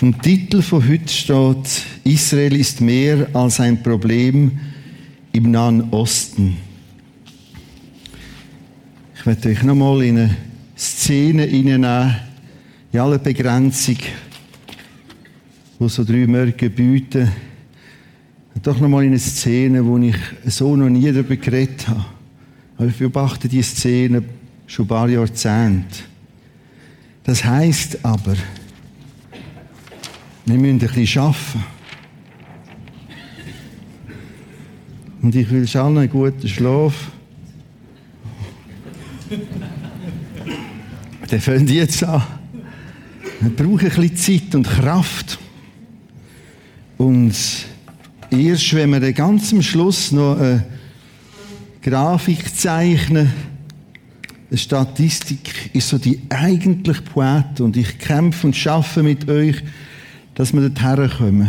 Vom Titel von heute steht, Israel ist mehr als ein Problem im Nahen Osten. Ich werde euch nochmal in eine Szene hineinnehmen, in aller Begrenzung, wo so drei Mörke bieten. Doch nochmal in eine Szene, wo ich so noch nie darüber geredet habe. Aber ich beobachte diese Szene schon ein paar Jahrzehnte. Das heißt aber, wir müssen ein bisschen arbeiten. Und ich will schon einen guten Schlaf. Der fängt jetzt an. Wir brauchen ein bisschen Zeit und Kraft. Und erst wenn wir ganz am Schluss noch eine Grafik zeichnen, eine Statistik, ist so die eigentliche Poete. Und ich kämpfe und schaffe mit euch, dass wir dorthin kommen.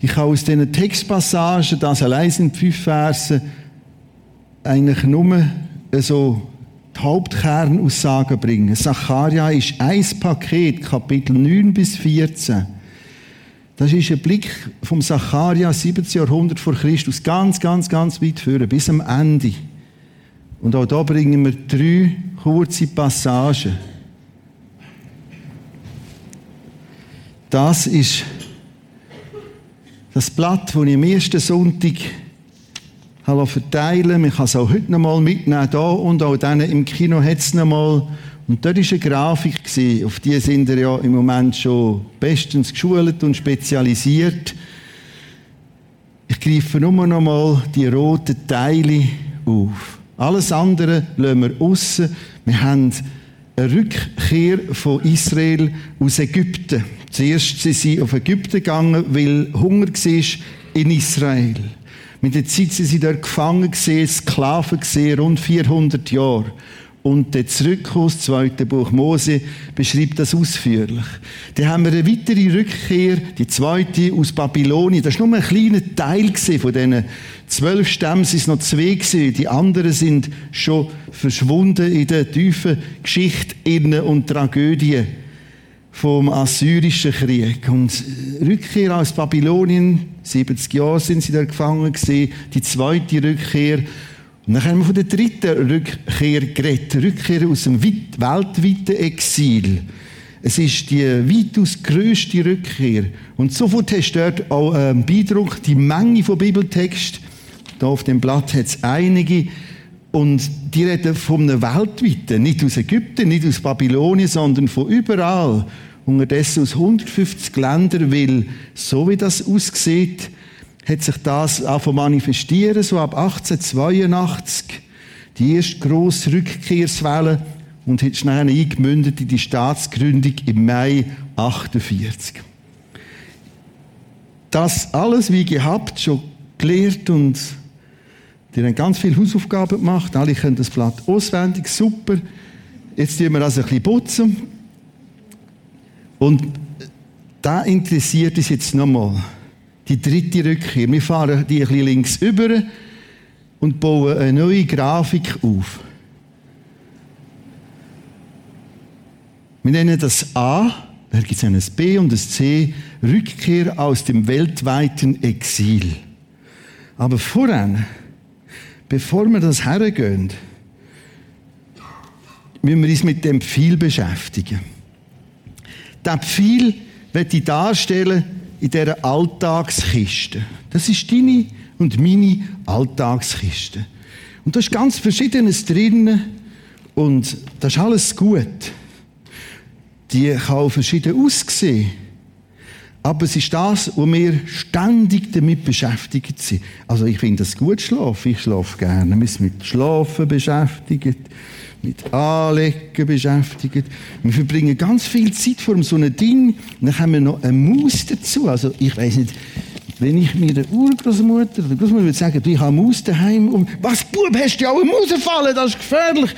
Ich habe aus diesen Textpassagen, das allein sind fünf Verse, eigentlich nur so die Hauptkernaussagen bringen. Zacharia ist ein Paket, Kapitel 9 bis 14. Das ist ein Blick vom Zacharia, 70. Jahrhundert vor Christus, ganz, ganz, ganz weit führen, bis am Ende. Und auch da bringen wir drei kurze Passagen. Das ist das Blatt, das ich am ersten Sonntag habe verteilen Man kann es auch heute noch mal mitnehmen, da und auch dann im Kino hat es noch mal. Und dort war eine Grafik, auf die sind wir ja im Moment schon bestens geschult und spezialisiert. Ich greife nur noch mal die roten Teile auf. Alles andere lassen wir aussen. Wir haben eine Rückkehr von Israel aus Ägypten. Zuerst sind sie auf Ägypten gegangen, weil Hunger war in Israel. Mit der Zeit sind sie dort gefangen gesehen, Sklaven gesehen, rund 400 Jahre. Und der Zurückkurs, zweite Buch Mose, beschreibt das ausführlich. Dann haben wir eine weitere Rückkehr, die zweite aus Babylonien. Das war nur ein kleiner Teil von diesen zwölf Stämmen, es noch zwei gewesen. Die anderen sind schon verschwunden in der tiefen Geschichte und Tragödie vom assyrischen Krieg. Und Rückkehr aus Babylonien, 70 Jahre sind sie da gefangen gewesen, die zweite Rückkehr und dann haben wir von der dritten Rückkehr geredet. Rückkehr aus dem weltweiten Exil. Es ist die weitaus grösste Rückkehr. Und sofort hast du dort auch einen Beidruck, die Menge von Bibeltext. Da auf dem Blatt hat es einige. Und die reden von einem weltweiten, nicht aus Ägypten, nicht aus Babylonien, sondern von überall. Unterdessen aus 150 Ländern, weil so wie das aussieht, hat sich das auch manifestieren, so ab 1882, die erste grosse Rückkehrswelle und hat schnell eingemündet in die Staatsgründung im Mai 48. Das alles wie gehabt, schon gelehrt und die haben ganz viele Hausaufgaben gemacht. Alle können das Blatt auswendig, super. Jetzt tun wir also ein bisschen putzen. Und da interessiert uns jetzt nochmal die dritte Rückkehr. Wir fahren die ein bisschen links über und bauen eine neue Grafik auf. Wir nennen das A, da gibt es ein B und ein C, Rückkehr aus dem weltweiten Exil. Aber voran, bevor wir das hergehen, müssen wir uns mit dem Pfeil beschäftigen. Der Pfeil wird ich darstellen in dieser Alltagskiste. Das ist deine und meine Alltagskiste. Und da ist ganz Verschiedenes drin und das ist alles gut. Die kann auch verschieden aussehen. Aber es ist das, wo wir ständig damit beschäftigt sind. Also ich finde das gut schlafen. Ich schlafe gerne. Wir sind mit Schlafen beschäftigt mit Anlegen beschäftigt. Wir verbringen ganz viel Zeit vor so einem Ding. Dann haben wir noch eine Maus dazu. Also ich weiß nicht, wenn ich mir der Urgroßmutter oder Großmutter würde sagen, ich habe Maus daheim und was, Bub, hast du ja auch eine Maus gefallen, das ist gefährlich.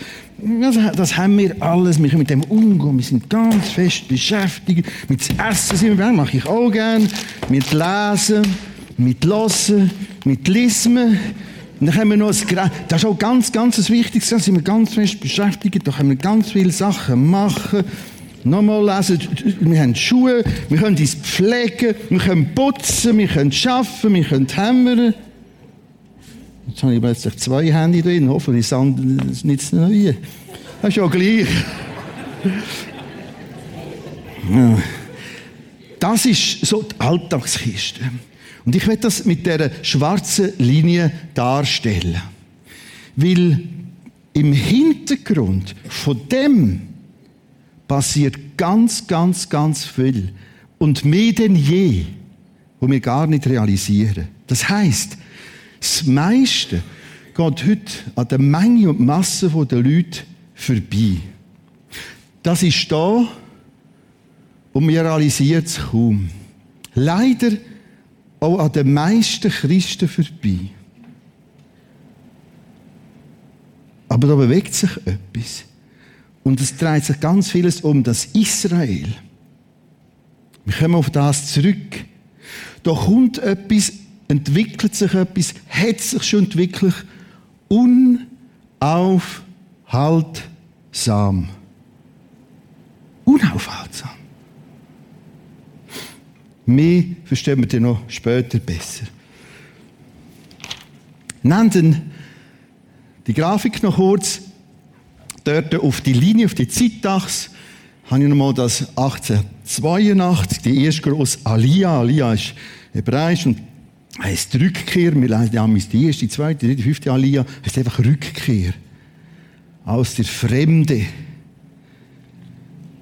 Das, das, haben wir alles. Wir können mit dem umgehen. Wir sind ganz fest beschäftigt. Mit Essen sind wir, mache ich auch gerne. Mit Lesen, mit Hören, mit Lesen. Und dann haben wir noch ein, das ist auch ganz, ganz ein wichtiges, da sind wir ganz fest beschäftigt, da können wir ganz viele Sachen machen. Nochmal lesen, wir haben Schuhe, wir können uns pflegen, wir können putzen, wir können arbeiten, wir können hämmern. Jetzt habe ich plötzlich zwei Hände drin, hoffentlich ist nicht das Neue. Das ist ja gleich. Das ist so die Alltagskiste. Und ich werde das mit der schwarzen Linie darstellen. Weil im Hintergrund von dem passiert ganz, ganz, ganz viel. Und mehr denn je, wo wir gar nicht realisieren. Das heißt, das meiste geht heute an der Menge und Masse der Leute vorbei. Das ist da und wir realisieren es kaum. Leider auch an den meisten Christen vorbei. Aber da bewegt sich etwas. Und es dreht sich ganz vieles um das Israel. Wir kommen auf das zurück. Da kommt etwas, entwickelt sich etwas, hat sich schon entwickelt, unaufhaltsam. Unaufhaltsam. Mehr verstehen wir dann noch später besser. Nennen die Grafik noch kurz. Dort auf die Linie, auf die Zeitachse, habe ich nochmal das 1882, die erste grosse Alia. Alia ist hebräisch und heisst Rückkehr. Wir lesen ja die erste, die zweite, die fünfte Alia. heisst einfach Rückkehr. Aus der Fremde.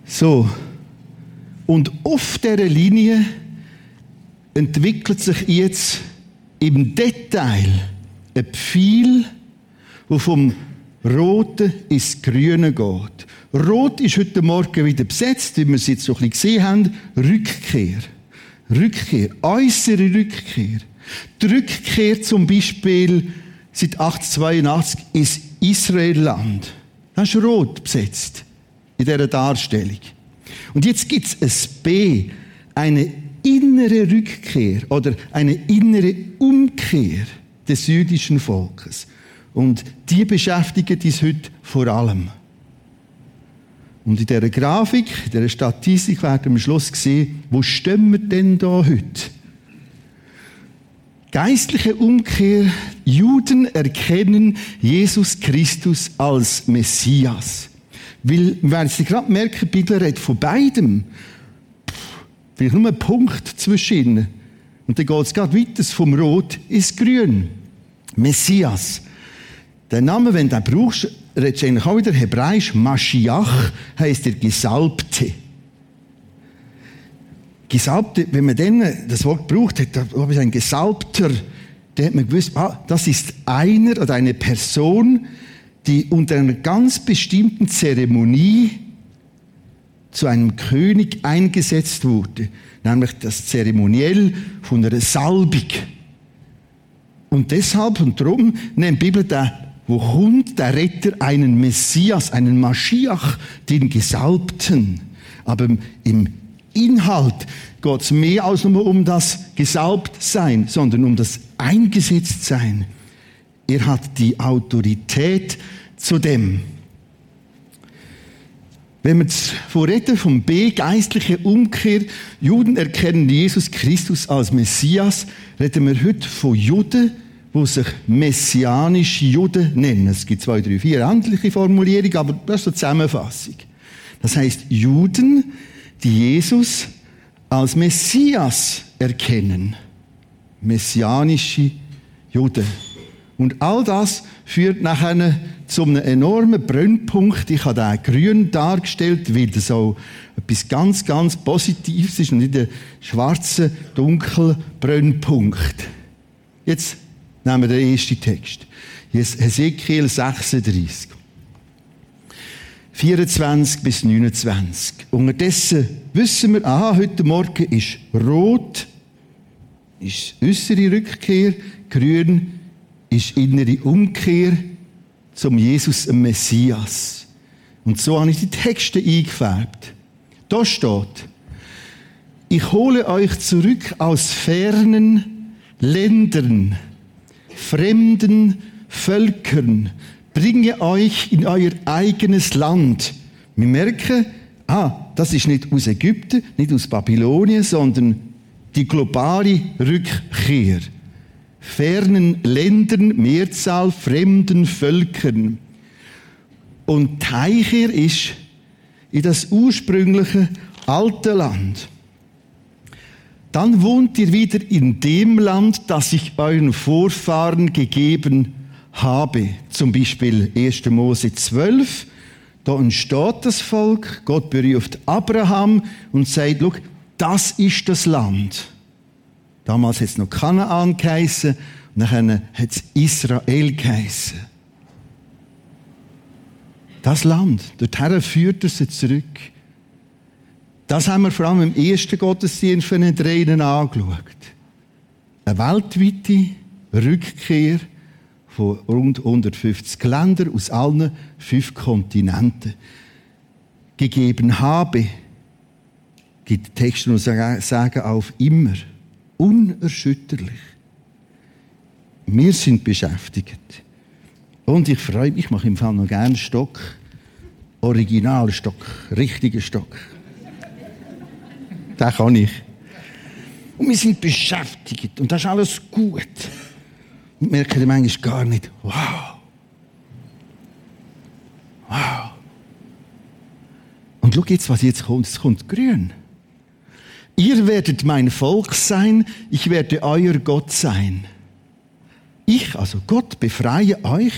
So. Und auf dieser Linie entwickelt sich jetzt im Detail ein Pfeil, der vom Roten ins Grüne geht. Rot ist heute Morgen wieder besetzt, wie wir es jetzt so ein bisschen gesehen haben. Rückkehr. Rückkehr. Äußere Rückkehr. Die Rückkehr zum Beispiel seit 1882 ins Israelland. Das ist rot besetzt in dieser Darstellung. Und jetzt gibt es ein B, eine innere Rückkehr oder eine innere Umkehr des jüdischen Volkes. Und die beschäftigen uns heute vor allem. Und in dieser Grafik, in dieser Statistik werden wir am Schluss sehen, wo stehen wir denn da heute? Geistliche Umkehr. Juden erkennen Jesus Christus als Messias. Weil, wir werden es gerade merken, die Bibel redet von beidem. Vielleicht nur ein Punkt zwischen ihnen. Und dann geht es gerade weiter vom Rot ins Grün. Messias. Der Name, wenn du den brauchst, redest du eigentlich auch wieder hebräisch. Mashiach heisst der Gesalbte. Gesalbte, wenn man dann das Wort braucht, hat, da ist ein Gesalbter, der hat man gewusst, ah, das ist einer oder eine Person, die unter einer ganz bestimmten Zeremonie zu einem König eingesetzt wurde, nämlich das Zeremoniell von einer Salbung. Und deshalb und darum nennt die Bibel der, wo kommt der Retter einen Messias, einen Maschiach, den Gesalbten. Aber im Inhalt geht es mehr als nur um das Gesalbtsein, sondern um das Eingesetztsein. Er hat die Autorität zu dem. Wenn wir von reden vom B, geistliche Umkehr, Juden erkennen Jesus Christus als Messias, reden wir heute von Juden, die sich messianische Juden nennen. Es gibt zwei, drei, vier ähnliche Formulierungen, aber das ist eine Zusammenfassung. Das heißt Juden, die Jesus als Messias erkennen. Messianische Juden. Und all das führt nachher zu einem enormen Brennpunkt. Ich habe den grün dargestellt, weil das auch etwas ganz, ganz Positives ist und nicht der schwarze, dunkle Brennpunkt. Jetzt nehmen wir den ersten Text. Hesekiel 36. 24 bis 29. Unterdessen wissen wir, aha, heute Morgen ist rot, ist äußere Rückkehr, grün ist innere Umkehr zum Jesus, dem Messias. Und so habe ich die Texte eingefärbt. Da steht, ich hole euch zurück aus fernen Ländern, fremden Völkern, bringe euch in euer eigenes Land. Wir merken, ah, Das ist nicht aus Ägypten, nicht aus Babylonien, sondern die globale Rückkehr. Fernen Ländern, Mehrzahl fremden Völkern. Und Heimkehr ist in das ursprüngliche alte Land. Dann wohnt ihr wieder in dem Land, das ich euren Vorfahren gegeben habe. Zum Beispiel 1. Mose 12. Da entsteht das Volk. Gott beruft Abraham und sagt, Look, das ist das Land. Damals hat es noch Kanaan geheissen, dann hat es Israel geheissen. Das Land, dorthin führt er sie zurück. Das haben wir vor allem im ersten Gottesdienst von den Tränen angeschaut. Eine weltweite Rückkehr von rund 150 Ländern aus allen fünf Kontinenten. Gegeben habe, gibt Texte und sagen auf immer, unerschütterlich. Wir sind beschäftigt. Und ich freue mich, ich mache im Fall noch gerne Stock. Originalstock, richtiger Stock. Den kann ich. Und wir sind beschäftigt und das ist alles gut. Und merken manchmal gar nicht, wow. Wow. Und schau jetzt, was jetzt kommt. Es kommt grün. Ihr werdet mein Volk sein, ich werde euer Gott sein. Ich, also Gott, befreie euch,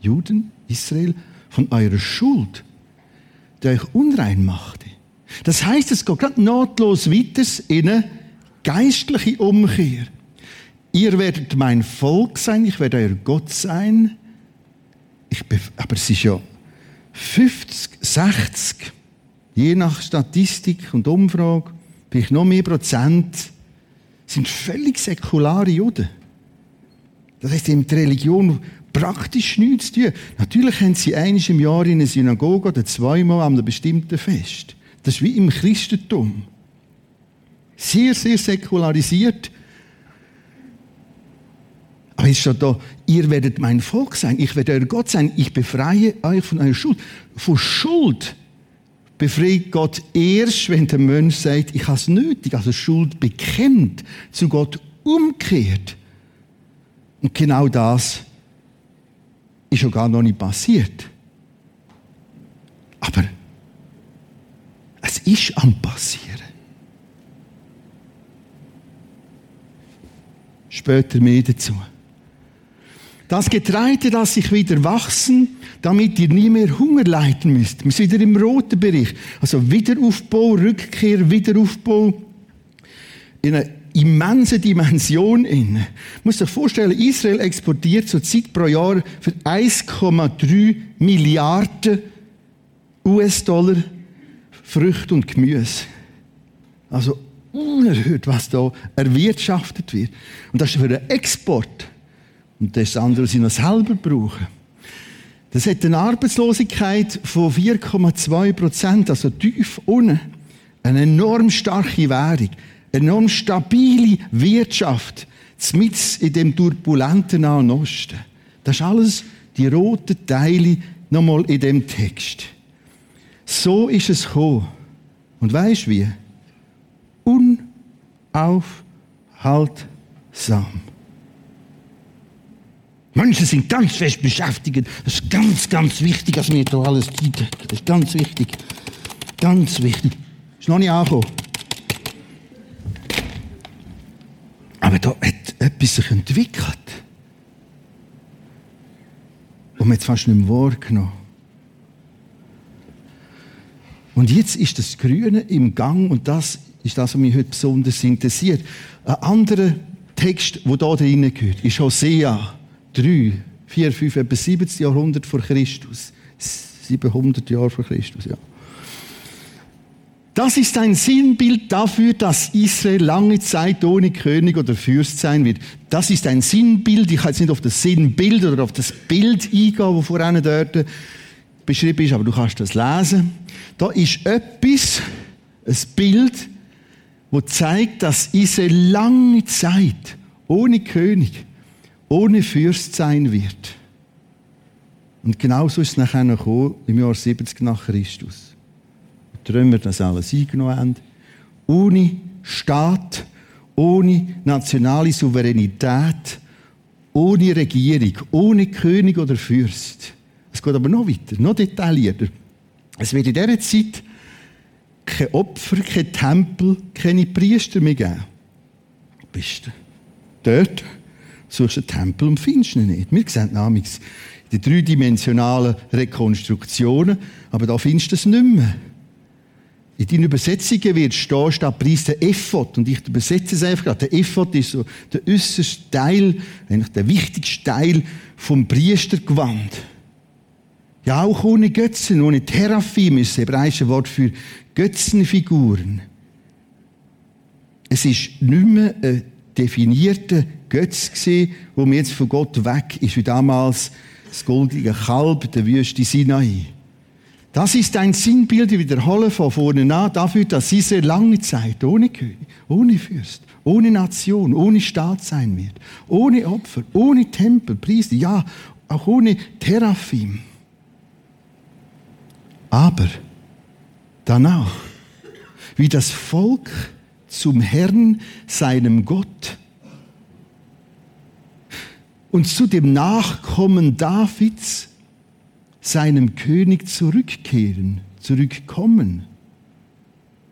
Juden, Israel, von eurer Schuld, die euch unrein machte. Das heißt, es geht gerade notlos weiter in eine geistliche Umkehr. Ihr werdet mein Volk sein, ich werde euer Gott sein. Aber es ist ja 50, 60, je nach Statistik und Umfrage, vielleicht noch mehr Prozent, sind völlig säkulare Juden. Das heißt, in der Religion praktisch nichts zu tun. Natürlich haben sie eines im Jahr in einer Synagoge oder zweimal an einem bestimmten Fest. Das ist wie im Christentum. Sehr, sehr säkularisiert. Aber es steht da, ihr werdet mein Volk sein, ich werde euer Gott sein, ich befreie euch von eurer Schuld. Von Schuld befreit Gott erst, wenn der Mensch sagt, ich habe es nötig, also Schuld bekennt, zu Gott umkehrt. Und genau das ist schon gar noch nicht passiert. Aber es ist am Passieren. Später mehr dazu. Das Getreide, das sich wieder wachsen, damit ihr nie mehr Hunger leiden müsst. Wir sind wieder im roten Bereich. Also Wiederaufbau, Rückkehr, Wiederaufbau. In einer immensen Dimension. Man muss sich vorstellen, Israel exportiert zurzeit pro Jahr für 1,3 Milliarden US-Dollar Früchte und Gemüse. Also unerhört, was da erwirtschaftet wird. Und das ist für den Export. Und das andere, sie noch selber brauchen. Das hat eine Arbeitslosigkeit von 4,2 Prozent, also tief unten. Eine enorm starke Währung, eine enorm stabile Wirtschaft, mit in dem turbulenten Nahen Osten. Das ist alles die roten Teile nochmal in dem Text. So ist es gekommen. Und weißt wie? Unaufhaltsam. Menschen sind ganz fest beschäftigt. Das ist ganz, ganz wichtig, dass wir da alles tun. Das ist ganz wichtig. Ganz wichtig. Ist noch nicht angekommen. Aber da hat etwas sich entwickelt. Und man hat es fast nicht mehr wahrgenommen. Und jetzt ist das Grüne im Gang und das ist das, was mich heute besonders interessiert. Ein anderer Text, der da drin gehört, ist Hosea 3, 4, 5, etwa 70 Jahrhundert vor Christus. 700 Jahre vor Christus, ja. Das ist ein Sinnbild dafür, dass Israel lange Zeit ohne König oder Fürst sein wird. Das ist ein Sinnbild. Ich kann jetzt nicht auf das Sinnbild oder auf das Bild eingehen, das vorhin dort beschrieben ist, aber du kannst das lesen. Da ist etwas, ein Bild, wo zeigt, dass Israel lange Zeit ohne König, ohne Fürst sein wird. Und genauso ist es nachher gekommen, im Jahr 70 nach Christus. die Römer das alles eingenommen haben. Ohne Staat, ohne nationale Souveränität, ohne Regierung, ohne König oder Fürst. Es geht aber noch weiter, noch detaillierter. Es wird in dieser Zeit kein Opfer, kein Tempel, keine Priester mehr geben. Bist du dort, suchst einen Tempel und findest ihn nicht. Wir sehen namens die dreidimensionalen Rekonstruktionen, aber da findest du es nicht mehr. In deinen Übersetzungen wird stehen, statt Preis der Ephod. Und ich übersetze es einfach gerade. Der Ephod ist so der äußerste Teil, eigentlich der wichtigste Teil vom Priestergewand. Ja, auch ohne Götzen, ohne Teraphim ist das hebräische Wort für Götzenfiguren. Es ist nicht mehr ein definierter Götz gesehen, wo mir jetzt von Gott weg ist, wie damals das goldige Kalb der Wüste Sinai. Das ist ein Sinnbild, ich wiederhole von vorne an, dafür, dass diese lange Zeit ohne König, ohne Fürst, ohne Nation, ohne Staat sein wird. Ohne Opfer, ohne Tempel, Priester, ja, auch ohne Teraphim. Aber danach, wie das Volk zum Herrn, seinem Gott, und zu dem Nachkommen Davids, seinem König, zurückkehren, zurückkommen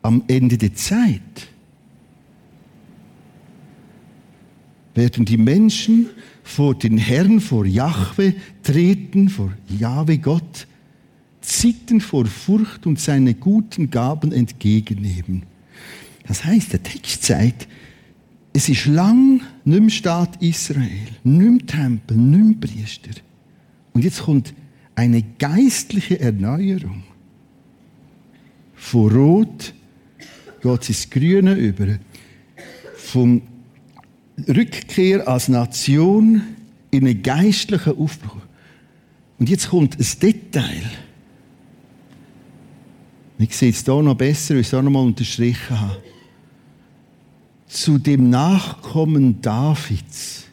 am Ende der Zeit, werden die Menschen vor den Herrn, vor Jahwe treten, vor Jahwe Gott, zittern vor Furcht und seine guten Gaben entgegennehmen. Das heißt, der Text sagt, es ist lang nicht mehr Staat Israel, nicht mehr Tempel, nicht mehr Priester. Und jetzt kommt eine geistliche Erneuerung. Von Rot geht es ins Grüne über. Vom Rückkehr als Nation in einen geistlichen Aufbruch. Und jetzt kommt ein Detail. Ich sehe es hier noch besser, weil ich es auch noch mal unterstrichen habe zu dem Nachkommen Davids.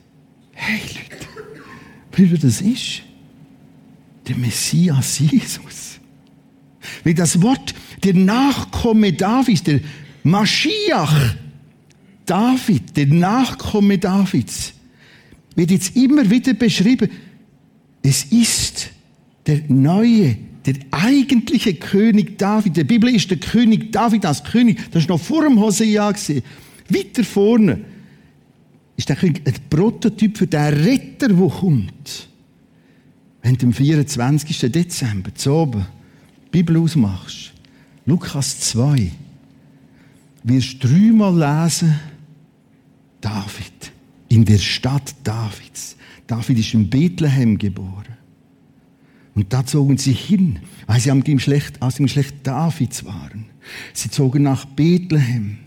Hey Leute, wie das ist? Der Messias Jesus. Wie das Wort, der Nachkomme Davids, der Maschiach David, der Nachkomme Davids, wird jetzt immer wieder beschrieben. Es ist der neue, der eigentliche König David. Der Bibel ist der König David als König. Das ist noch vor dem Hosea gesehen. Weiter vorne ist der ein Prototyp für den Retter, der kommt. Wenn du am 24. Dezember zu oben die Bibel ausmachst, Lukas 2, wirst du dreimal lesen, David, in der Stadt Davids. David ist in Bethlehem geboren. Und da zogen sie hin, weil sie aus dem Geschlecht Davids waren. Sie zogen nach Bethlehem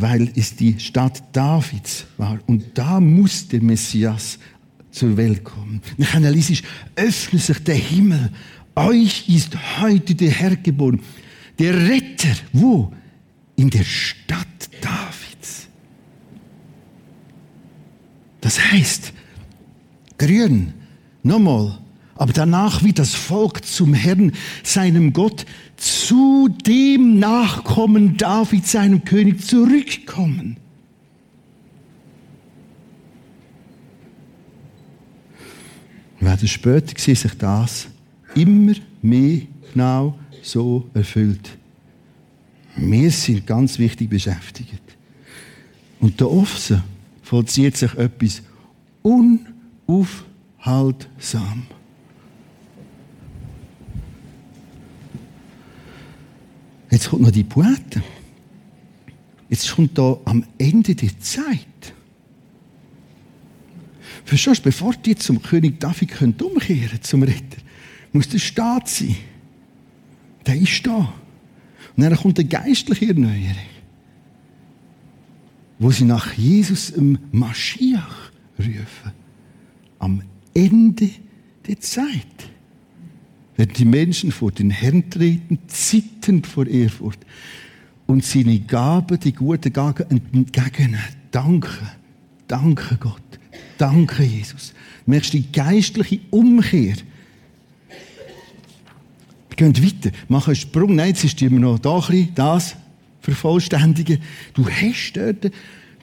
weil es die Stadt Davids war. Und da muss der Messias zur Welt kommen. Nach Analysis öffnet sich der Himmel. Euch ist heute der Herr geboren. Der Retter. Wo? In der Stadt Davids. Das heißt, grün, nochmal, aber danach wie das Volk zum Herrn, seinem Gott, zu dem Nachkommen David, seinem König, zurückkommen. Werden später sehen, sich das immer mehr genau so erfüllt. Wir sind ganz wichtig beschäftigt. Und da offen vollzieht sich etwas unaufhaltsam. Jetzt kommt noch die Poete. Jetzt kommt da am Ende der Zeit. Verstehst du, bevor die zum König David können umkehren zum Ritter, muss der Staat sein. Der ist da. Und dann kommt eine geistliche Erneuerung, wo sie nach Jesus im Maschiach rufen. Am Ende der Zeit werden die Menschen vor den Herrn treten, zitternd vor Ehrfurcht und seine Gaben, die guten Gaben entgegnen. Danke, danke Gott, danke Jesus. Du merkst die geistliche Umkehr. Gehen weiter, machen einen Sprung. Nein, jetzt ist immer noch da ein bisschen das vervollständigen. Du hast dort,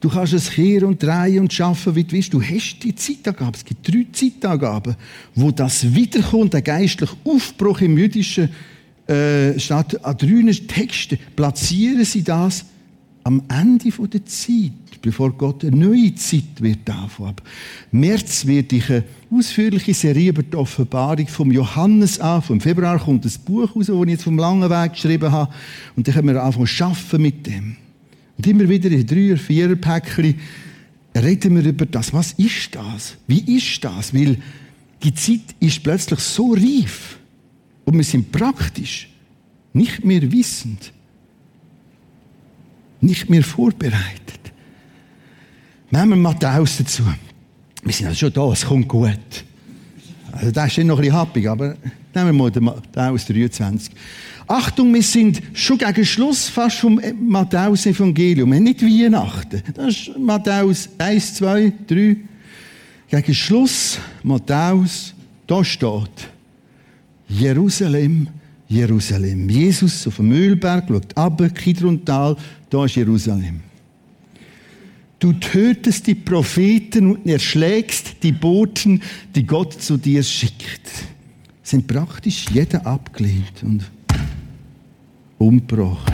du kannst es kehren und drehen und schaffen, wie du willst. Du hast die Zeitangaben. Es gibt drei Zeitangaben, wo das wiederkommt, der geistliche Aufbruch im jüdischen äh, statt an drei Texten platzieren sie das am Ende der Zeit, bevor Gott eine neue Zeit wird anfangen. März wird ich eine ausführliche Serie über die Offenbarung vom Johannes an. Vom Februar kommt das Buch raus, das ich jetzt vom langen Weg geschrieben habe. Und dann können wir anfangen zu arbeiten mit dem. Und immer wieder in drei- oder vier Päckchen reden wir über das. Was ist das? Wie ist das? Weil die Zeit ist plötzlich so reif und wir sind praktisch nicht mehr wissend nicht mehr vorbereitet. Nehmen wir Matthäus dazu. Wir sind also schon da, es kommt gut. Also das ist noch ein bisschen happig, aber nehmen wir mal Matthäus 23. Achtung, wir sind schon gegen Schluss fast vom Matthäus-Evangelium. Wir haben nicht Weihnachten. Das ist Matthäus 1, 2, 3. Gegen Schluss, Matthäus, da steht, Jerusalem, Jerusalem. Jesus auf dem Mühlberg schaut ab, Kidron Tal, da ist Jerusalem. Du tötest die Propheten und erschlägst die Boten, die Gott zu dir schickt. Sind praktisch jeder abgelehnt und umgebracht.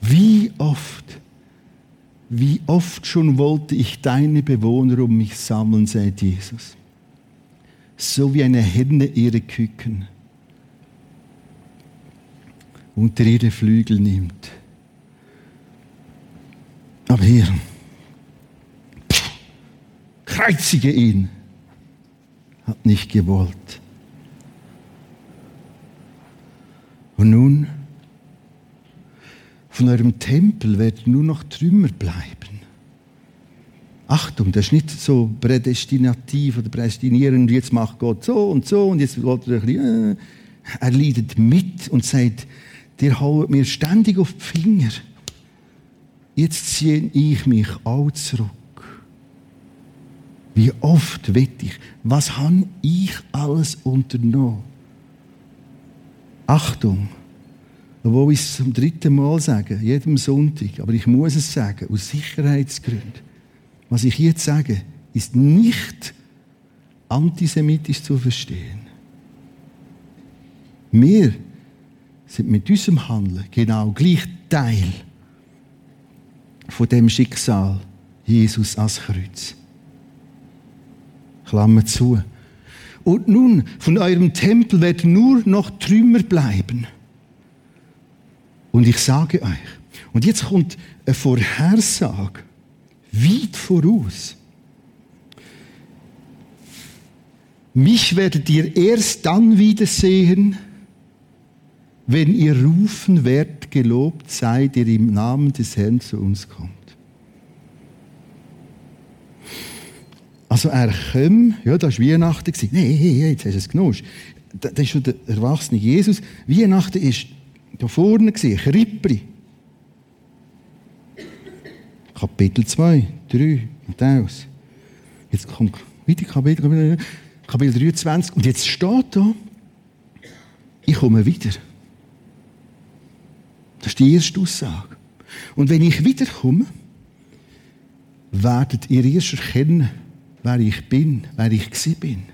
Wie oft, wie oft schon wollte ich deine Bewohner um mich sammeln, sagt Jesus so wie eine Henne ihre Küken unter ihre Flügel nimmt. Aber hier, kreuzige ihn, hat nicht gewollt. Und nun, von eurem Tempel werden nur noch Trümmer bleiben. Achtung, das ist nicht so prädestinativ oder prädestinierend, jetzt macht Gott so und so und jetzt will er ein bisschen, äh, er leidet mit und sagt, der haut mir ständig auf die Finger. Jetzt ziehe ich mich auch zurück. Wie oft wette ich, was habe ich alles unternommen? Achtung, obwohl ich es zum dritten Mal sage, jedem Sonntag, aber ich muss es sagen, aus Sicherheitsgründen. Was ich jetzt sage, ist nicht antisemitisch zu verstehen. Wir sind mit unserem Handeln genau gleich Teil von dem Schicksal Jesus als Kreuz. Klammer zu. Und nun, von eurem Tempel werden nur noch Trümmer bleiben. Und ich sage euch, und jetzt kommt eine Vorhersage weit voraus. Mich werdet ihr erst dann wiedersehen, wenn ihr rufen werdet, gelobt sei, der im Namen des Herrn zu uns kommt. Also er kam, ja, das war Weihnachten. Nein, hey, jetzt hast du es genusst. Das ist schon der erwachsene Jesus. Weihnachten war da vorne, Krippli. Kapitel 2, 3, Matthäus. Jetzt kommt weiter Kapitel, Kapitel 23. Und jetzt steht da, ich komme wieder. Das ist die erste Aussage. Und wenn ich wiederkomme, werdet ihr erst erkennen, wer ich bin, wer ich bin.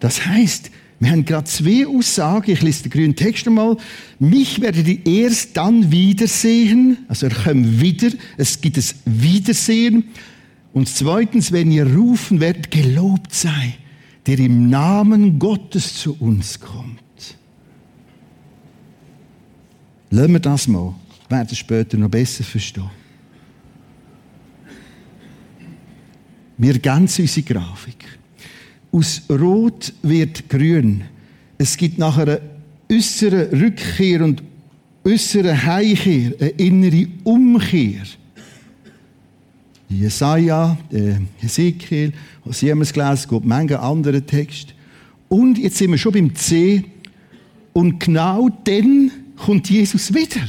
Das heißt, wir haben gerade zwei Aussagen. Ich lese den grünen Text einmal. Mich werdet ihr erst dann wiedersehen. Also er kommt wieder. Es gibt es Wiedersehen. Und zweitens, wenn ihr rufen werdet, gelobt sei, der im Namen Gottes zu uns kommt. Lassen wir das mal. Werden später noch besser verstehen. Wir ergänzen unsere Grafik. Aus Rot wird Grün. Es gibt nachher eine äußere Rückkehr und äußere Heimkehr, eine innere Umkehr. Jesaja, äh, Hesekiel, Sie haben es gelesen, es gibt manche andere Texte. Und jetzt sind wir schon beim C. Und genau dann kommt Jesus wieder.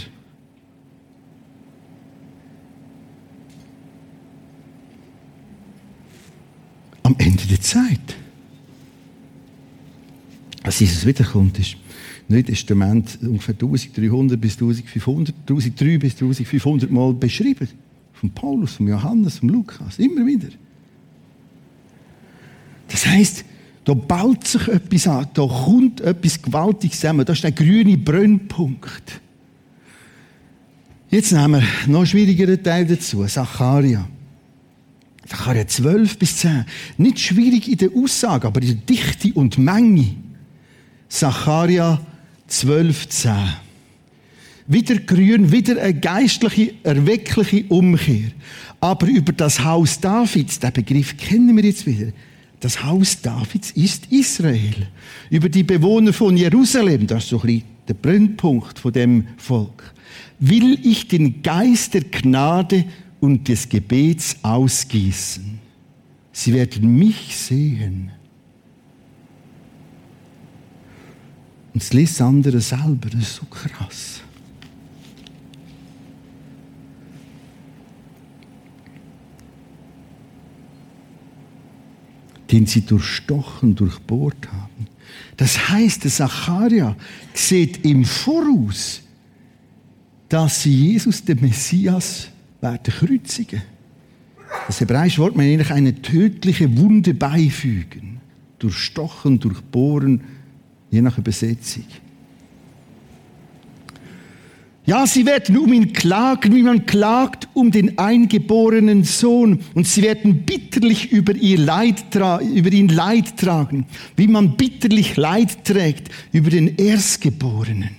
Am Ende der Zeit. Als Jesus wiederkommt, ist im Neuen Testament ungefähr 1300 bis 1500, 1300 bis 1500 Mal beschrieben. Von Paulus, von Johannes, von Lukas, immer wieder. Das heißt, da baut sich etwas an, da kommt etwas Gewaltiges zusammen. Das ist der grüne Brennpunkt. Jetzt nehmen wir noch einen schwierigeren Teil dazu, Zacharia. Zacharia 12 bis 10. Nicht schwierig in der Aussage, aber in der Dichte und Menge. Zacharia 12, 10. Wieder grün, wieder eine geistliche, erweckliche Umkehr. Aber über das Haus Davids, den Begriff kennen wir jetzt wieder. Das Haus Davids ist Israel. Über die Bewohner von Jerusalem, das ist so ein bisschen der Brennpunkt von dem Volk, will ich den Geist der Gnade und des Gebets ausgießen. Sie werden mich sehen. Und es liest andere selber, das ist so krass. Den sie durchstochen, durchbohrt haben. Das heißt, der Zacharia sieht im Voraus, dass sie Jesus, den Messias, werden kreuzigen. Das hebräische Wort meint eigentlich eine tödliche Wunde beifügen. Durchstochen, durchbohren, je nach Übersetzung. Ja, sie werden um ihn klagen, wie man klagt um den eingeborenen Sohn. Und sie werden bitterlich über, ihr Leid über ihn Leid tragen, wie man bitterlich Leid trägt über den Erstgeborenen.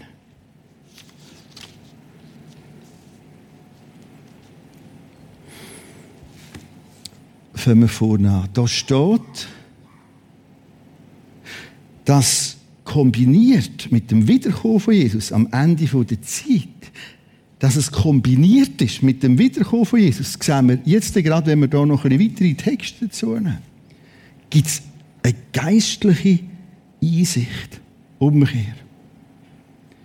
Fangen wir vorne an. Da steht, dass kombiniert mit dem Wiederkommen von Jesus am Ende der Zeit, dass es kombiniert ist mit dem Wiederkommen von Jesus, sehen wir jetzt gerade, wenn wir da noch eine weitere Texte dazu nehmen, gibt es eine geistliche Einsicht, Umkehr.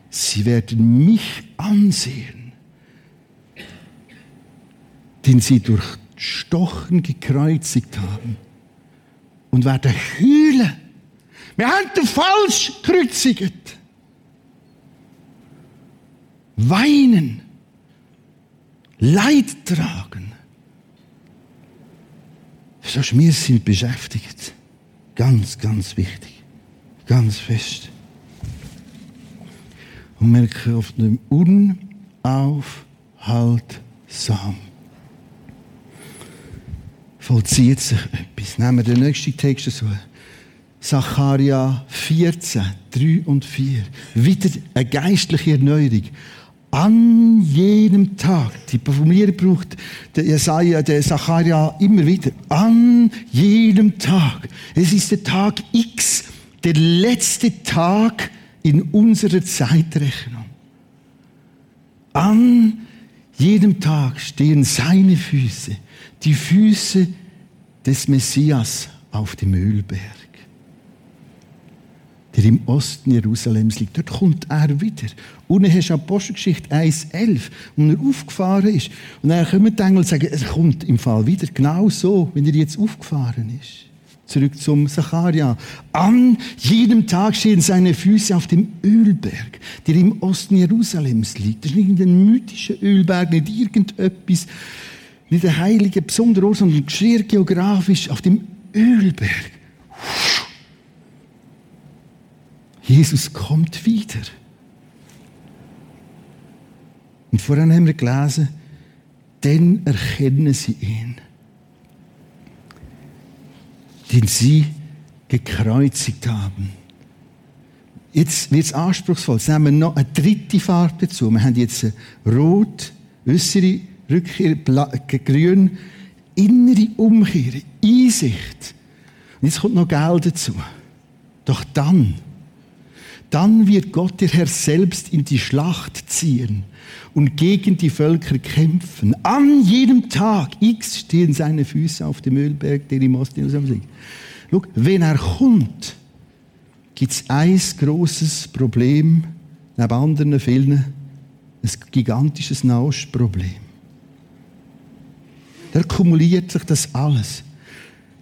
Sie werden mich ansehen, den sie durch Stochen gekreuzigt haben und werden heulen wir haben den falsch gekreuzigt. Weinen. Leid tragen. Verstehst wir sind beschäftigt. Ganz, ganz wichtig. Ganz fest. Und auf dem unaufhaltsam vollzieht sich etwas. Nehmen wir den nächsten Text so. Zacharia 14, 3 und 4. Wieder eine geistliche Erneuerung. An jenem Tag, die Formulierung braucht der Jesaja, der Zacharia immer wieder. An jenem Tag. Es ist der Tag X, der letzte Tag in unserer Zeitrechnung. An jedem Tag stehen seine Füße, die Füße des Messias auf dem Ölberg der im Osten Jerusalems liegt. Dort kommt er wieder. Unten hast du Apostelgeschichte 1,11, wo er aufgefahren ist. Und dann kommen die Engel und sagen, er kommt im Fall wieder genau so, wenn er jetzt aufgefahren ist. Zurück zum Zacharia. An jedem Tag stehen seine Füße auf dem Ölberg, der im Osten Jerusalems liegt. Das ist nicht ein mythischer Ölberg, nicht irgendetwas, nicht ein heiliger, besonderer Ort, sondern schier geografisch auf dem Ölberg. Jesus kommt wieder. Und vorhin haben wir gelesen, dann erkennen sie ihn, den sie gekreuzigt haben. Jetzt wird es anspruchsvoll. Jetzt nehmen wir noch eine dritte Farbe dazu. Wir haben jetzt Rot, äußere Rückkehr, Grün, innere Umkehr, Einsicht. Und jetzt kommt noch Geld dazu. Doch dann, dann wird Gott der Herr selbst in die Schlacht ziehen und gegen die Völker kämpfen. An jedem Tag X stehen seine Füße auf dem Ölberg, der im Osten Jerusalem. Schau, wenn er kommt, gibt es ein großes Problem, neben anderen vielen, ein gigantisches Nahostproblem. Da kumuliert sich das alles.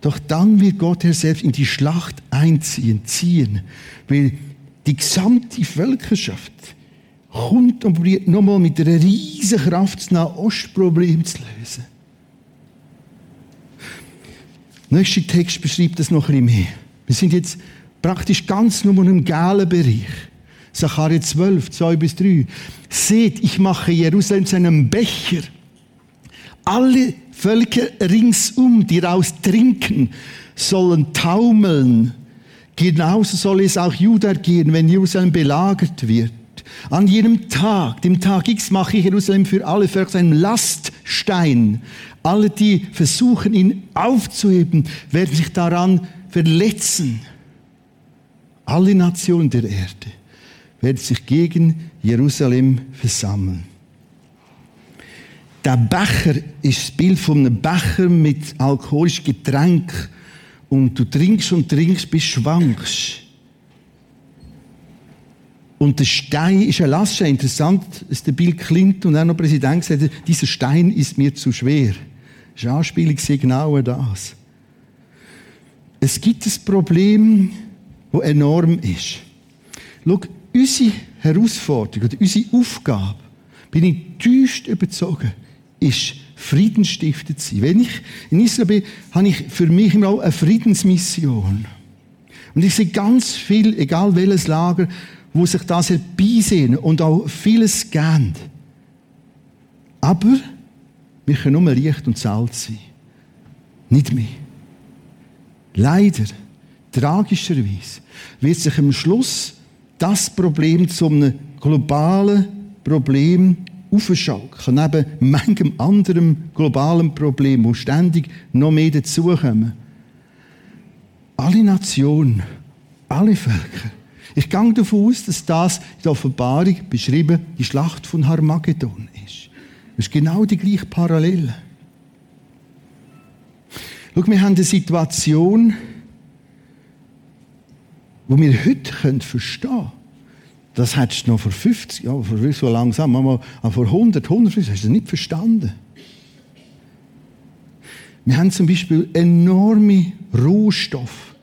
Doch dann wird Gott Herr selbst in die Schlacht einziehen, ziehen, weil die gesamte Völkerschaft kommt und probiert nochmal mit einer riesen Kraft das Nahostproblem zu lösen. Der nächste Text beschreibt das noch ein bisschen mehr. Wir sind jetzt praktisch ganz nur im gelben Bereich. Sacharja 12, 2 bis 3. Seht, ich mache Jerusalem zu einem Becher. Alle Völker ringsum, die daraus trinken, sollen taumeln. Genauso soll es auch Juda gehen, wenn Jerusalem belagert wird. An jedem Tag, dem Tag X, mache ich Jerusalem für alle Völker zu einem Laststein. Alle, die versuchen, ihn aufzuheben, werden sich daran verletzen. Alle Nationen der Erde werden sich gegen Jerusalem versammeln. Der Becher ist das Bild von einem Becher mit alkoholischem Getränk. Und du trinkst und trinkst, bis schwankst. Und der Stein ist ein Laststein. Interessant, dass der Bill Clinton und auch noch Präsident gesagt hat, dieser Stein ist mir zu schwer. Das ist Anspielung genau das. Es gibt ein Problem, das enorm ist. Schau, unsere Herausforderung oder unsere Aufgabe, bin ich tiefst überzogen, ist Friedensstifter zu sein. Wenn ich in Israel bin, habe ich für mich immer auch eine Friedensmission. Und ich sehe ganz viel, egal welches Lager, wo sich das herbeisehen und auch vieles gern. Aber wir können nur Licht und Salz sein. Nicht mehr. Leider, tragischerweise, wird sich am Schluss das Problem zu einem globalen Problem aufschalken, neben manchem anderem globalen Problem, wo ständig noch mehr dazukommen. Alle Nationen, alle Völker. Ich gehe davon aus, dass das in der Offenbarung beschrieben die Schlacht von Harmagedon ist. Das ist genau die gleiche Parallele. Schau, wir haben eine Situation, wo wir heute verstehen können. Das hättest du noch vor 50 Jahren, vor so langsam, aber vor 100, 150 hast du das nicht verstanden. Wir haben zum Beispiel enorme Rohstoffe,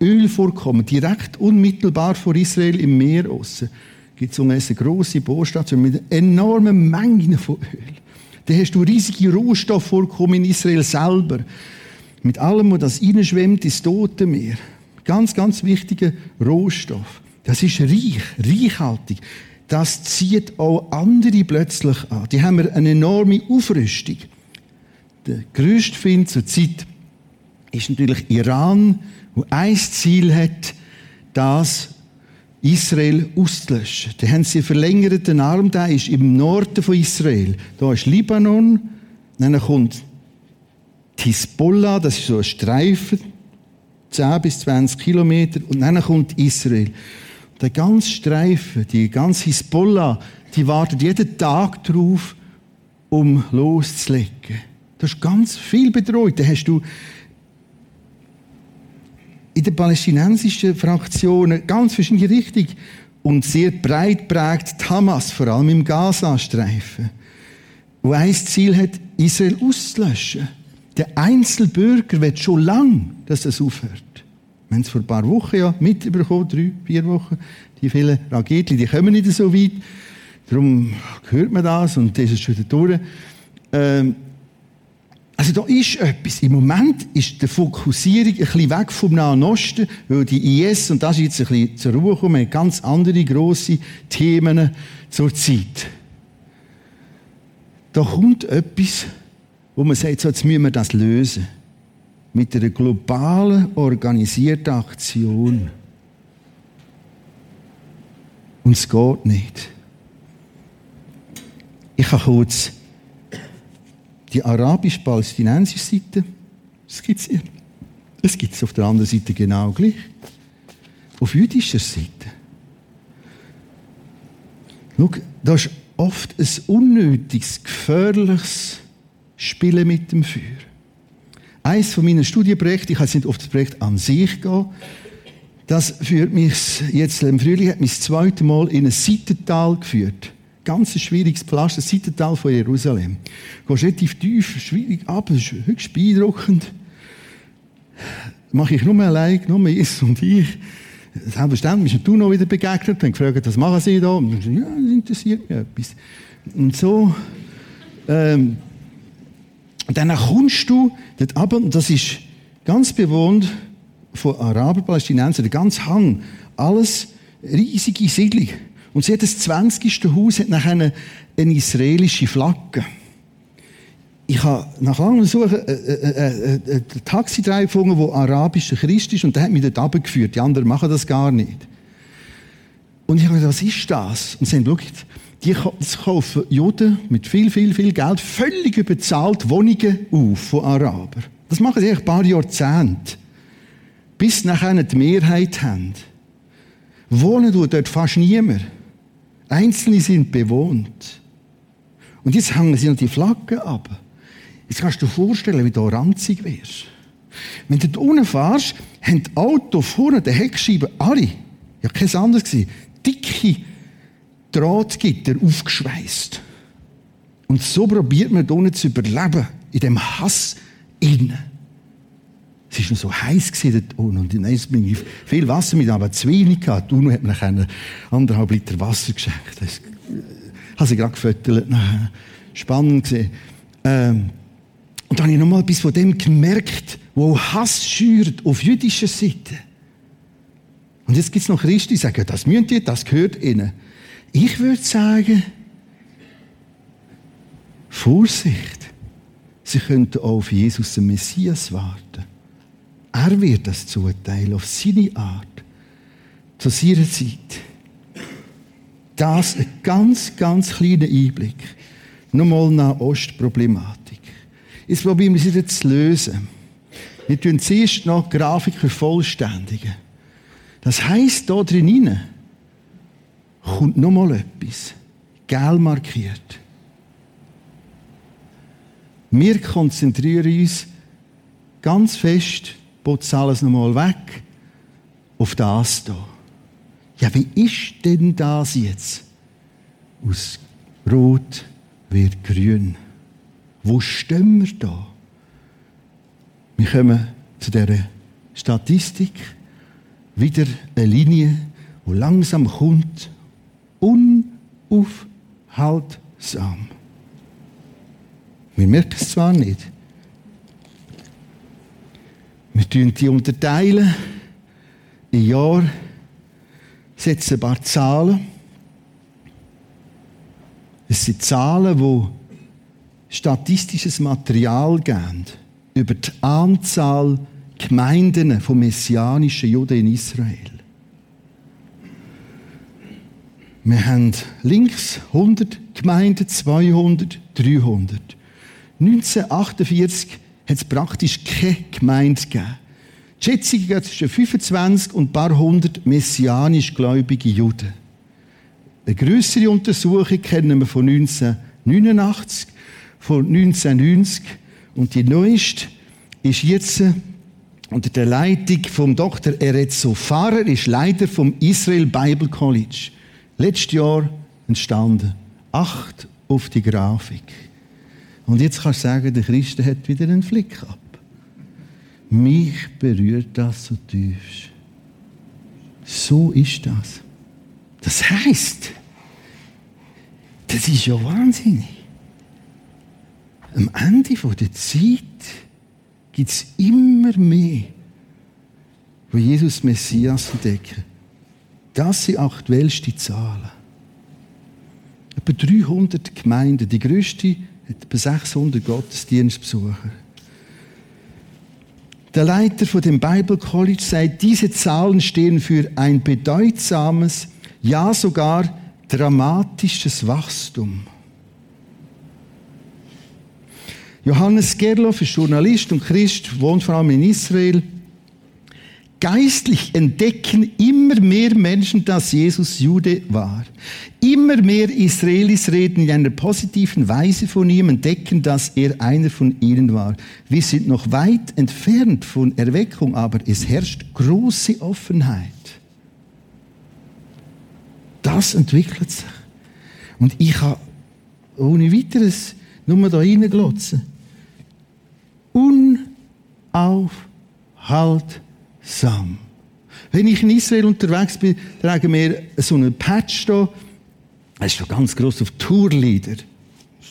Ölvorkommen, direkt unmittelbar vor Israel im Meer aussen. Gibt es eine grosse Bohrstation mit enormen Mengen von Öl. Da hast du riesige Rohstoffvorkommen in Israel selber. Mit allem, was das reinschwemmt ins Tote Meer. Ganz, ganz wichtiger Rohstoff. Das ist reich, reichhaltig. Das zieht auch andere plötzlich an. Die haben eine enorme Aufrüstung. Der größte Find zur Zeit ist natürlich Iran, wo ein Ziel hat, das Israel auszulöschen. Da haben sie einen verlängerten Arm, der ist im Norden von Israel. Da ist Libanon, dann kommt Hisbollah, das ist so ein Streifen, 10 bis 20 Kilometer, und dann kommt Israel. Der ganze Streifen, die ganze Hisbollah, die wartet jeden Tag darauf, um loszulegen. Das ist ganz viel bedroht. Da hast du in den palästinensischen Fraktionen ganz verschiedene Richtungen und sehr breit prägt Hamas, vor allem im Gazastreifen, wo ein Ziel hat, Israel auszulöschen. Der Einzelbürger wird schon lang, dass das aufhört. Wir haben es vor ein paar Wochen ja mitbekommen, drei, vier Wochen. Die vielen Raketen, die kommen nicht so weit. Darum hört man das und das ist schon wieder durch. Ähm, also da ist etwas. Im Moment ist die Fokussierung ein bisschen weg vom Nahen Osten, weil die IS, und das ist jetzt ein bisschen zur Ruhe gekommen, ganz andere grosse Themen zur Zeit. Da kommt etwas, wo man sagt, so, jetzt müssen wir das lösen mit einer globalen, organisierten Aktion. Und es geht nicht. Ich habe kurz die arabisch-palästinensische Seite, das gibt es hier. Das gibt es auf der anderen Seite genau gleich. Auf jüdischer Seite. Schau, da ist oft ein unnötiges, gefährliches Spielen mit dem Feuer. Eines von meinen Studienprojekten, ich kann jetzt nicht auf das Projekt an sich gehen, das führt mich jetzt im Frühling, hat mich das zweite Mal in ein Seitental geführt. Ganz schwieriges Pflaster, das Seitental von Jerusalem. Du gehst relativ tief, schwierig ab, es ist höchst beeindruckend. mache ich nur allein, nur Jesus und ich. Selbstverständlich ist du noch wieder begegnet und gefragt, was machen Sie da? Und ich so, ja, das interessiert mich etwas. Und so, ähm, dann kommst du dort runter, und das ist ganz bewohnt von Araber, Palästinensern, der ganze Hang, alles riesige Siedlung. Und sie hat das 20. Haus hat nachher eine, eine israelische Flagge. Ich habe nach langem Suchen einen äh, äh, äh, Taxidreiber gefunden, der arabischer Christ ist, und der hat mich dort abgeführt. Die anderen machen das gar nicht. Und ich habe gesagt, was ist das? Und sie haben gesagt, die kaufen Juden mit viel, viel, viel Geld völlig überzahlt Wohnungen auf von Arabern. Das machen sie ein paar Jahrzehnte. Bis nachher die Mehrheit haben. Wohnen tut dort fast niemand. Einzelne sind bewohnt. Und jetzt hängen sie noch die Flaggen ab. Jetzt kannst du dir vorstellen, wie du ranzig wirst. Wenn du da unten fährst, haben die Autos vorne, die Heckscheiben, alle, ja kein anderes gewesen, dicke Drahtgitter aufgeschweißt. Und so probiert man unten zu überleben, in dem Hass innen. Es war noch so heiß dort unten. Und dann bin ich viel Wasser mit, aber zu wenig gehabt. Uno hat mir eine anderthalb Liter Wasser geschenkt. Das habe ich gerade gefüttert. Spannend gesehen. Ähm, und dann habe ich nochmal etwas von dem gemerkt, wo Hass schürt auf jüdischer Seite. Und jetzt gibt es noch Christen, die sagen, das müssen die, das gehört ihnen. Ich würde sagen, Vorsicht. Sie könnten auch auf Jesus, den Messias, warten. Er wird das zuteilen, auf seine Art, zu seiner Zeit. Das ein ganz, ganz kleiner Einblick. Nochmal nach Ostproblematik. Jetzt probieren wir sie zu lösen. Wir tun zuerst noch die Grafik vervollständigen. Das heisst, hier drin kommt nochmal etwas. Gel markiert. Wir konzentrieren uns ganz fest, putze alles nochmal weg, auf das hier. Ja, wie ist denn das jetzt? Aus Rot wird grün. Wo stehen wir da? Wir kommen zu dieser Statistik. Wieder eine Linie, die langsam kommt, unaufhaltsam. Wir merken es zwar nicht. Wir tun die unterteilen in Jahr, setzen ein paar Zahlen. Es sind Zahlen, die statistisches Material geben über die Anzahl Gemeinden von messianischen Juden in Israel. Wir haben links 100 Gemeinden, 200, 300. 1948 hat es praktisch keine Gemeinde gegeben. Die Schätzung geht zwischen 25 und ein paar hundert messianisch gläubige Juden. Eine größere Untersuchung kennen wir von 1989 von 1990 und die neueste ist jetzt unter der Leitung vom Dr. Erezzo Fahrer, ist Leiter vom Israel Bible College. Letztes Jahr entstanden. Acht auf die Grafik. Und jetzt kannst du sagen, der Christen hat wieder einen Flick ab. Mich berührt das so tief. So ist das. Das heißt, das ist ja wahnsinnig am Ende der Zeit gibt es immer mehr, wo Jesus Messias entdecken. Das sind aktuellste Zahlen. Etwa 300 Gemeinden. Die größte hat etwa 600 Gottesdienstbesucher. Der Leiter von dem Bible College sagt, diese Zahlen stehen für ein bedeutsames, ja sogar dramatisches Wachstum. Johannes Gerloff ist Journalist und Christ, wohnt vor allem in Israel. Geistlich entdecken immer mehr Menschen, dass Jesus Jude war. Immer mehr Israelis reden in einer positiven Weise von ihm, entdecken, dass er einer von ihnen war. Wir sind noch weit entfernt von Erweckung, aber es herrscht große Offenheit. Das entwickelt sich. Und ich habe ohne weiteres nur da reinglotzen unaufhaltsam. Unaufhaltsam. Wenn ich in Israel unterwegs bin, tragen wir so einen Patch da. Das ist schon ganz gross auf Tourleader.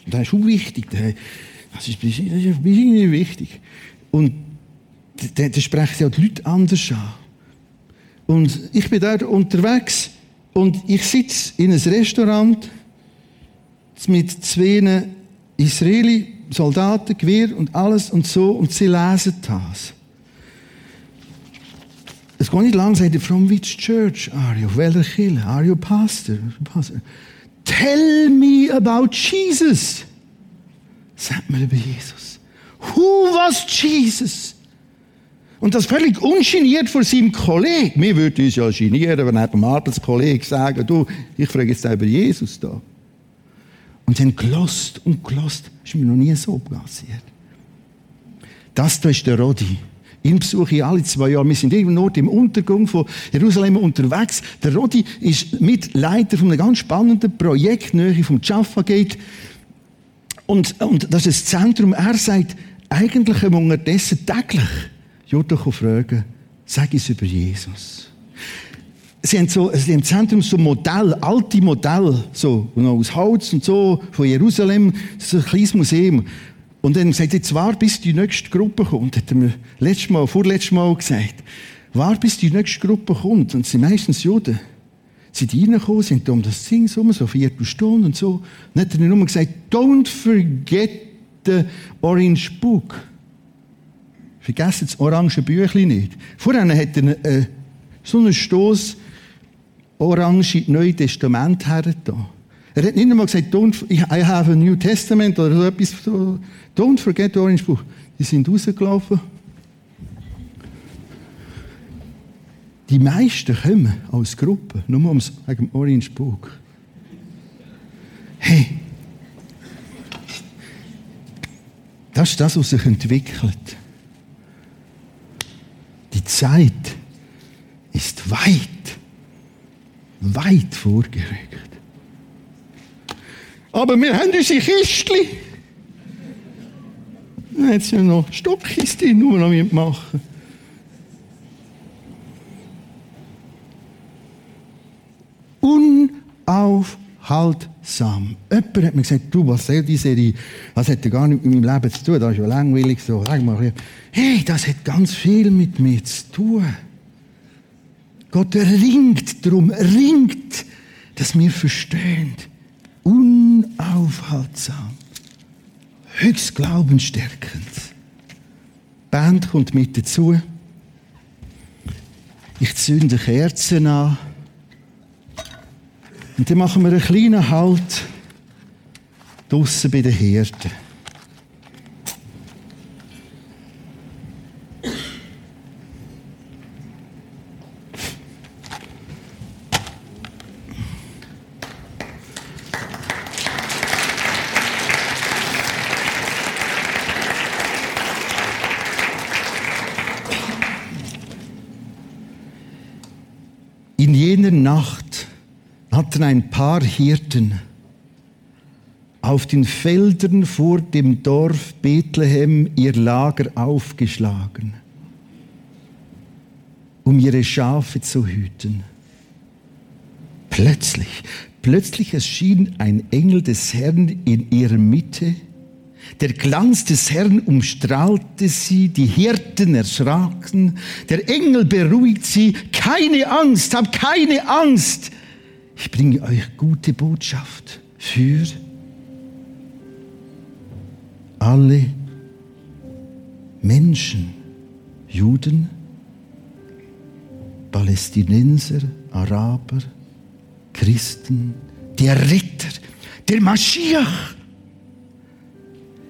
Das ist auch wichtig. Das ist, das ist irgendwie wichtig. Und da, da sprechen sie auch die Leute anders an. Und ich bin dort unterwegs und ich sitze in einem Restaurant mit zwei Israeli Soldaten, Gewehr und alles und so und sie lesen das. Es geht nicht lang, sagt er, from which church are you? Welcher Kirche? Are you pastor? pastor? Tell me about Jesus. Sagt mir über Jesus. Who was Jesus? Und das völlig ungeniert vor seinem Kollegen. Wir würden uns ja genieren, wenn ein Martins Kollege sagen, du, ich frage jetzt über Jesus da. Und sie haben gelost und gelost. Das ist mir noch nie so passiert. Das da ist der Rodi. Ihn besuche ich alle zwei Jahre. Wir sind irgendwo im Untergang von Jerusalem unterwegs. Der Rodi ist Mitleiter von einem ganz spannenden Projekt, nahe vom Jaffa Gate. Und, und das ist das Zentrum. Er sagt, eigentlich haben wir unterdessen täglich Jutta fragen, sag es über Jesus. Sie haben so, sie haben im Zentrum so Modell, alte Modell, so, aus Holz und so, von Jerusalem, so ein kleines Museum. Und dann sagt er, jetzt war bis die nächste Gruppe kommt, hat er mir letztes Mal, vorletztes Mal gesagt. War bis die nächste Gruppe kommt. Und es sind meistens Juden. Sie sind reingekommen, sind um das Ding so, so vier Stunden und so. Und dann hat er nur gesagt, don't forget the orange book. Vergessen das orange Büchlein nicht. Vorher hat er äh, so einen Stoß orange Neue Testament hergetan. Er hat nicht einmal gesagt, don't, I have a New Testament oder so etwas. Don't forget the Orange Book. Die sind rausgelaufen. Die meisten kommen als Gruppe, nur ums, wegen Orange Book. Hey, das ist das, was sich entwickelt. Die Zeit ist weit, weit vorgerückt. Aber wir haben unsere Kistchen. Dann hat ja noch Stockis drin, wir noch machen Unaufhaltsam. Jemand hat mir gesagt, du, was soll die Serie? Das hat ja gar nichts mit meinem Leben zu tun. Das ist ja langweilig so. Hey, das hat ganz viel mit mir zu tun. Gott ringt darum, ringt, dass wir verstehen unaufhaltsam, höchst glaubensstärkend. Die Band kommt mit dazu. Ich zünde Kerzen an. Und dann machen wir einen kleinen Halt draussen bei den Hirten. Nacht hatten ein paar Hirten auf den Feldern vor dem Dorf Bethlehem ihr Lager aufgeschlagen, um ihre Schafe zu hüten. Plötzlich, plötzlich erschien ein Engel des Herrn in ihrer Mitte der Glanz des Herrn umstrahlte sie, die Hirten erschraken, der Engel beruhigt sie, keine Angst, hab keine Angst. Ich bringe euch gute Botschaft für alle Menschen, Juden, Palästinenser, Araber, Christen, der Ritter, der Maschiach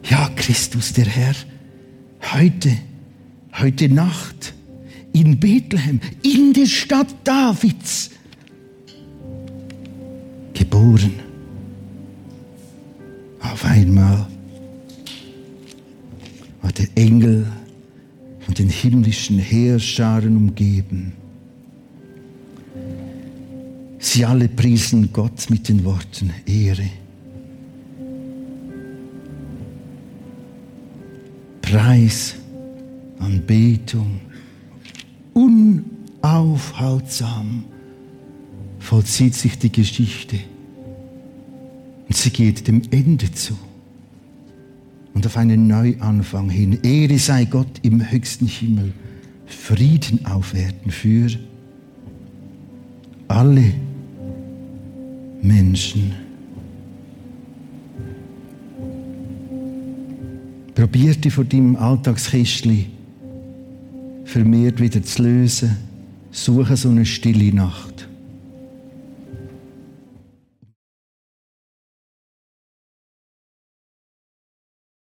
ja, Christus, der Herr, heute, heute Nacht in Bethlehem, in der Stadt Davids, geboren. Auf einmal war der Engel von den himmlischen Heerscharen umgeben. Sie alle priesen Gott mit den Worten Ehre Preis, Anbetung, unaufhaltsam vollzieht sich die Geschichte. Und sie geht dem Ende zu. Und auf einen Neuanfang hin. Ehre sei Gott im höchsten Himmel. Frieden auf Erden für alle Menschen. Probiert die von deinem Alltagskistchen vermehrt wieder zu lösen. Suche so eine stille Nacht.